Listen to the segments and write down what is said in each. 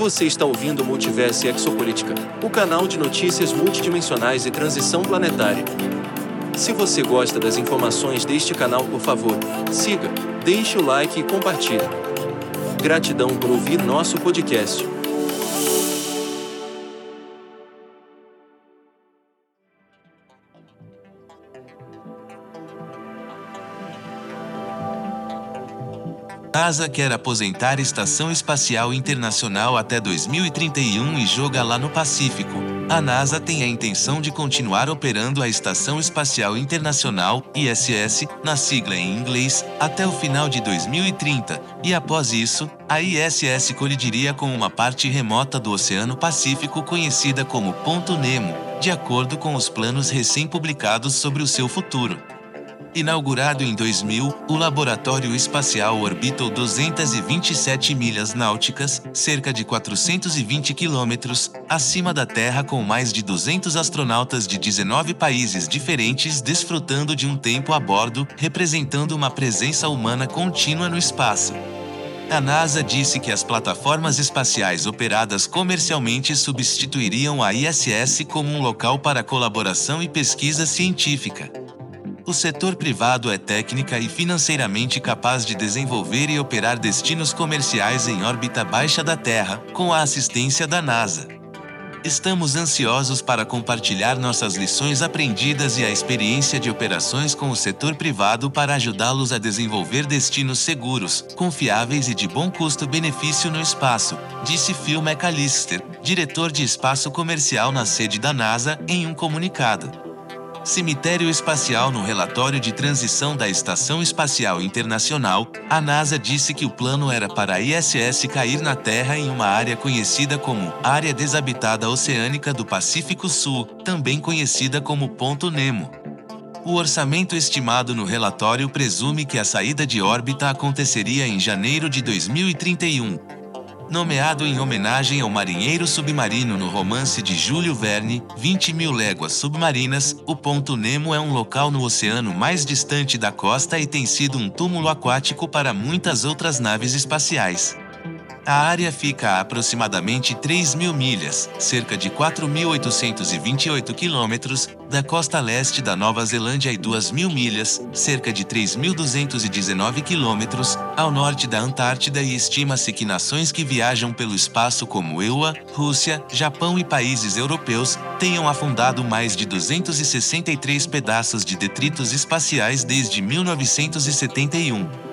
Você está ouvindo Multiverso Exopolítica, o canal de notícias multidimensionais e transição planetária. Se você gosta das informações deste canal, por favor, siga, deixe o like e compartilhe. Gratidão por ouvir nosso podcast. NASA quer aposentar Estação Espacial Internacional até 2031 e joga lá no Pacífico. A NASA tem a intenção de continuar operando a Estação Espacial Internacional, ISS, na sigla em inglês, até o final de 2030, e após isso, a ISS colidiria com uma parte remota do Oceano Pacífico conhecida como Ponto Nemo, de acordo com os planos recém-publicados sobre o seu futuro. Inaugurado em 2000, o Laboratório Espacial orbitou 227 milhas náuticas, cerca de 420 quilômetros, acima da Terra com mais de 200 astronautas de 19 países diferentes desfrutando de um tempo a bordo, representando uma presença humana contínua no espaço. A NASA disse que as plataformas espaciais operadas comercialmente substituiriam a ISS como um local para colaboração e pesquisa científica. O setor privado é técnica e financeiramente capaz de desenvolver e operar destinos comerciais em órbita baixa da Terra, com a assistência da NASA. Estamos ansiosos para compartilhar nossas lições aprendidas e a experiência de operações com o setor privado para ajudá-los a desenvolver destinos seguros, confiáveis e de bom custo-benefício no espaço, disse Phil McAllister, diretor de espaço comercial na sede da NASA, em um comunicado. Cemitério Espacial No relatório de transição da Estação Espacial Internacional, a NASA disse que o plano era para a ISS cair na Terra em uma área conhecida como Área Desabitada Oceânica do Pacífico Sul, também conhecida como Ponto Nemo. O orçamento estimado no relatório presume que a saída de órbita aconteceria em janeiro de 2031, nomeado em homenagem ao marinheiro submarino no romance de Júlio Verne, 20 mil léguas submarinas, o Ponto Nemo é um local no oceano mais distante da costa e tem sido um túmulo aquático para muitas outras naves espaciais. A área fica a aproximadamente 3 mil milhas, cerca de 4.828 quilômetros, da costa leste da Nova Zelândia e 2 mil milhas, cerca de 3.219 quilômetros, ao norte da Antártida e estima-se que nações que viajam pelo espaço como EUA, Rússia, Japão e países europeus, tenham afundado mais de 263 pedaços de detritos espaciais desde 1971.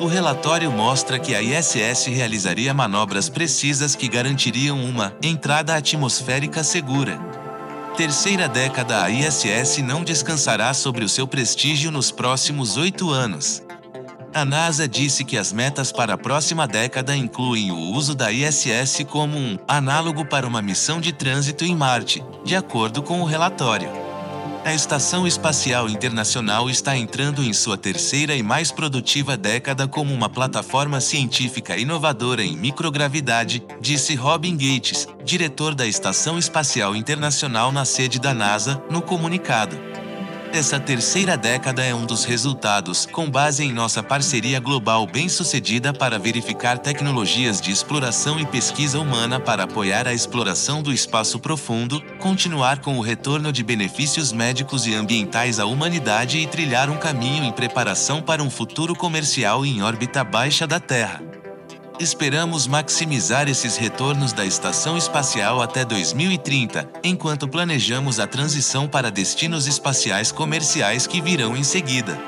O relatório mostra que a ISS realizaria manobras precisas que garantiriam uma entrada atmosférica segura. Terceira década A ISS não descansará sobre o seu prestígio nos próximos oito anos. A NASA disse que as metas para a próxima década incluem o uso da ISS como um análogo para uma missão de trânsito em Marte, de acordo com o relatório. A Estação Espacial Internacional está entrando em sua terceira e mais produtiva década como uma plataforma científica inovadora em microgravidade, disse Robin Gates, diretor da Estação Espacial Internacional na sede da NASA, no comunicado. Essa terceira década é um dos resultados, com base em nossa parceria global bem-sucedida para verificar tecnologias de exploração e pesquisa humana para apoiar a exploração do espaço profundo, continuar com o retorno de benefícios médicos e ambientais à humanidade e trilhar um caminho em preparação para um futuro comercial em órbita baixa da Terra. Esperamos maximizar esses retornos da estação espacial até 2030, enquanto planejamos a transição para destinos espaciais comerciais que virão em seguida.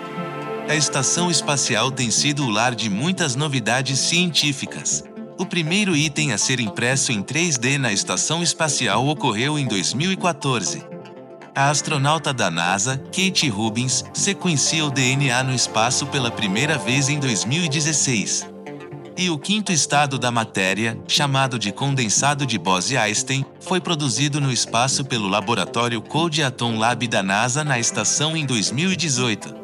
A estação espacial tem sido o lar de muitas novidades científicas. O primeiro item a ser impresso em 3D na estação espacial ocorreu em 2014. A astronauta da NASA, Kate Rubins, sequencia o DNA no espaço pela primeira vez em 2016. E o quinto estado da matéria, chamado de condensado de Bose-Einstein, foi produzido no espaço pelo laboratório Cold Atom Lab da NASA na estação em 2018.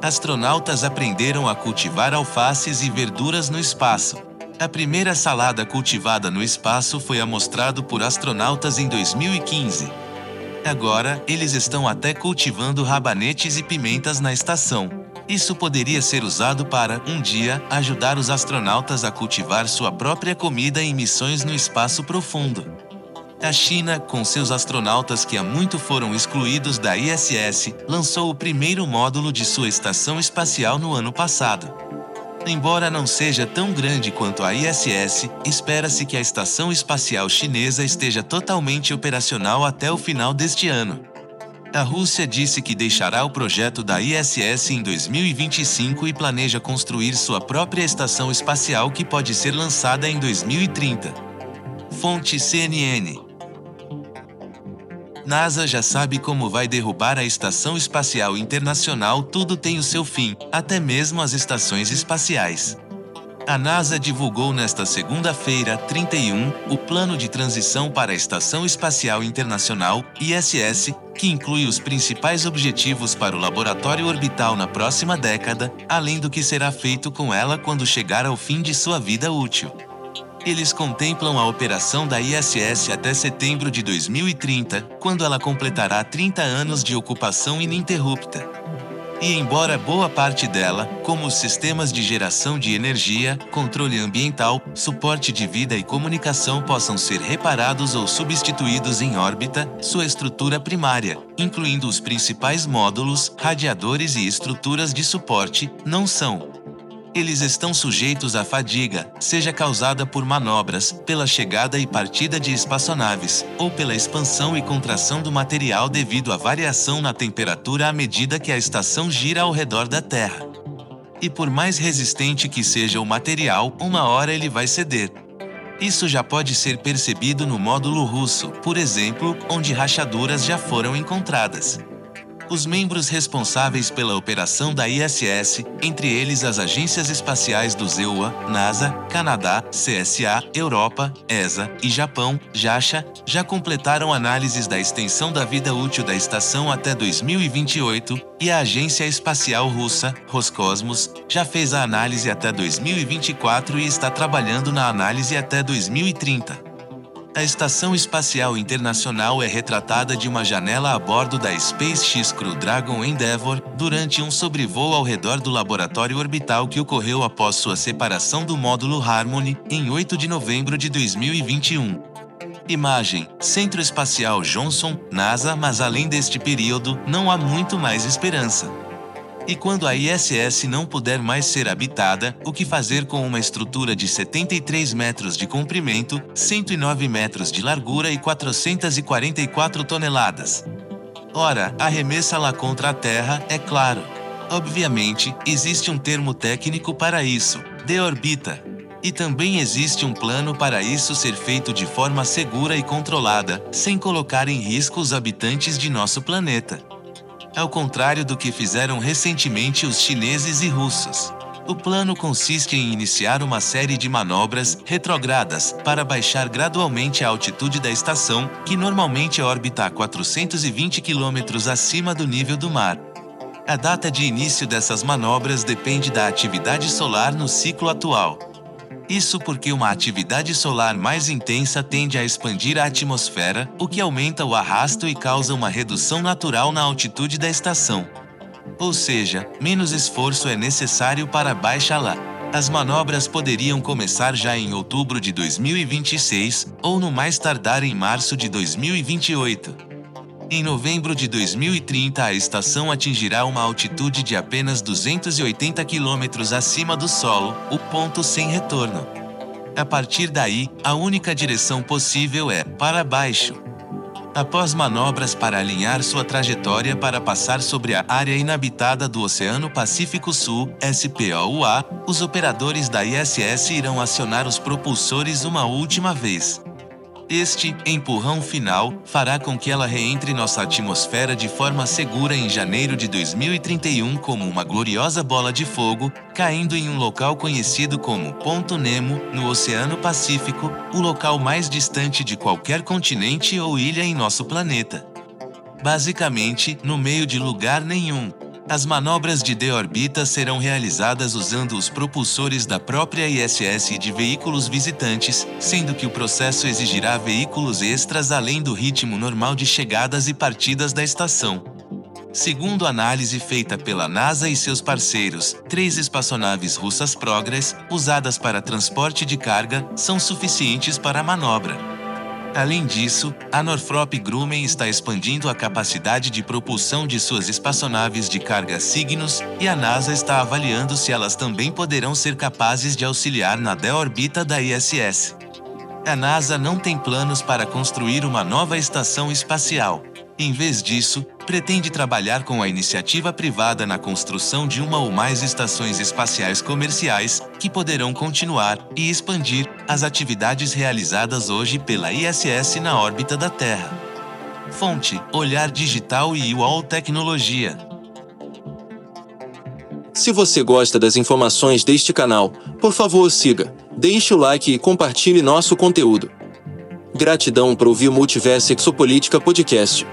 Astronautas aprenderam a cultivar alfaces e verduras no espaço. A primeira salada cultivada no espaço foi amostrado por astronautas em 2015. Agora, eles estão até cultivando rabanetes e pimentas na estação. Isso poderia ser usado para, um dia, ajudar os astronautas a cultivar sua própria comida em missões no espaço profundo. A China, com seus astronautas que há muito foram excluídos da ISS, lançou o primeiro módulo de sua estação espacial no ano passado. Embora não seja tão grande quanto a ISS, espera-se que a estação espacial chinesa esteja totalmente operacional até o final deste ano. A Rússia disse que deixará o projeto da ISS em 2025 e planeja construir sua própria estação espacial que pode ser lançada em 2030. Fonte CNN NASA já sabe como vai derrubar a Estação Espacial Internacional, tudo tem o seu fim, até mesmo as estações espaciais. A NASA divulgou nesta segunda-feira, 31, o plano de transição para a Estação Espacial Internacional, ISS, que inclui os principais objetivos para o laboratório orbital na próxima década, além do que será feito com ela quando chegar ao fim de sua vida útil. Eles contemplam a operação da ISS até setembro de 2030, quando ela completará 30 anos de ocupação ininterrupta. E embora boa parte dela, como os sistemas de geração de energia, controle ambiental, suporte de vida e comunicação possam ser reparados ou substituídos em órbita, sua estrutura primária, incluindo os principais módulos, radiadores e estruturas de suporte, não são eles estão sujeitos à fadiga, seja causada por manobras, pela chegada e partida de espaçonaves, ou pela expansão e contração do material devido à variação na temperatura à medida que a estação gira ao redor da Terra. E por mais resistente que seja o material, uma hora ele vai ceder. Isso já pode ser percebido no módulo russo, por exemplo, onde rachaduras já foram encontradas os membros responsáveis pela operação da ISS, entre eles as agências espaciais do ZEUA, NASA, Canadá, CSA, Europa, ESA e Japão, JAXA, já completaram análises da extensão da vida útil da estação até 2028, e a Agência Espacial Russa, Roscosmos, já fez a análise até 2024 e está trabalhando na análise até 2030. A Estação Espacial Internacional é retratada de uma janela a bordo da SpaceX Crew Dragon Endeavour durante um sobrevoo ao redor do laboratório orbital que ocorreu após sua separação do módulo Harmony em 8 de novembro de 2021. Imagem: Centro Espacial Johnson, NASA, mas além deste período, não há muito mais esperança. E quando a ISS não puder mais ser habitada, o que fazer com uma estrutura de 73 metros de comprimento, 109 metros de largura e 444 toneladas? Ora, arremessa-la contra a Terra, é claro. Obviamente, existe um termo técnico para isso: deorbita. E também existe um plano para isso ser feito de forma segura e controlada, sem colocar em risco os habitantes de nosso planeta ao contrário do que fizeram recentemente os chineses e russos. O plano consiste em iniciar uma série de manobras retrogradas para baixar gradualmente a altitude da estação, que normalmente orbita a 420 km acima do nível do mar. A data de início dessas manobras depende da atividade solar no ciclo atual. Isso porque uma atividade solar mais intensa tende a expandir a atmosfera, o que aumenta o arrasto e causa uma redução natural na altitude da estação. Ou seja, menos esforço é necessário para baixá-la. As manobras poderiam começar já em outubro de 2026 ou no mais tardar em março de 2028. Em novembro de 2030, a estação atingirá uma altitude de apenas 280 km acima do solo, o ponto sem retorno. A partir daí, a única direção possível é para baixo. Após manobras para alinhar sua trajetória para passar sobre a área inabitada do Oceano Pacífico Sul, SPOUA, os operadores da ISS irão acionar os propulsores uma última vez. Este empurrão final fará com que ela reentre nossa atmosfera de forma segura em janeiro de 2031 como uma gloriosa bola de fogo, caindo em um local conhecido como Ponto Nemo, no Oceano Pacífico, o local mais distante de qualquer continente ou ilha em nosso planeta. Basicamente, no meio de lugar nenhum. As manobras de deorbita serão realizadas usando os propulsores da própria ISS e de veículos visitantes, sendo que o processo exigirá veículos extras além do ritmo normal de chegadas e partidas da estação. Segundo análise feita pela NASA e seus parceiros, três espaçonaves russas Progress, usadas para transporte de carga, são suficientes para a manobra. Além disso, a Northrop Grumman está expandindo a capacidade de propulsão de suas espaçonaves de carga Cygnus, e a NASA está avaliando se elas também poderão ser capazes de auxiliar na deorbita da ISS. A NASA não tem planos para construir uma nova estação espacial. Em vez disso, pretende trabalhar com a iniciativa privada na construção de uma ou mais estações espaciais comerciais, que poderão continuar e expandir as atividades realizadas hoje pela ISS na órbita da Terra. Fonte: Olhar Digital e UOL Tecnologia. Se você gosta das informações deste canal, por favor siga, deixe o like e compartilhe nosso conteúdo. Gratidão por ouvir o Multiverso Exopolítica Podcast.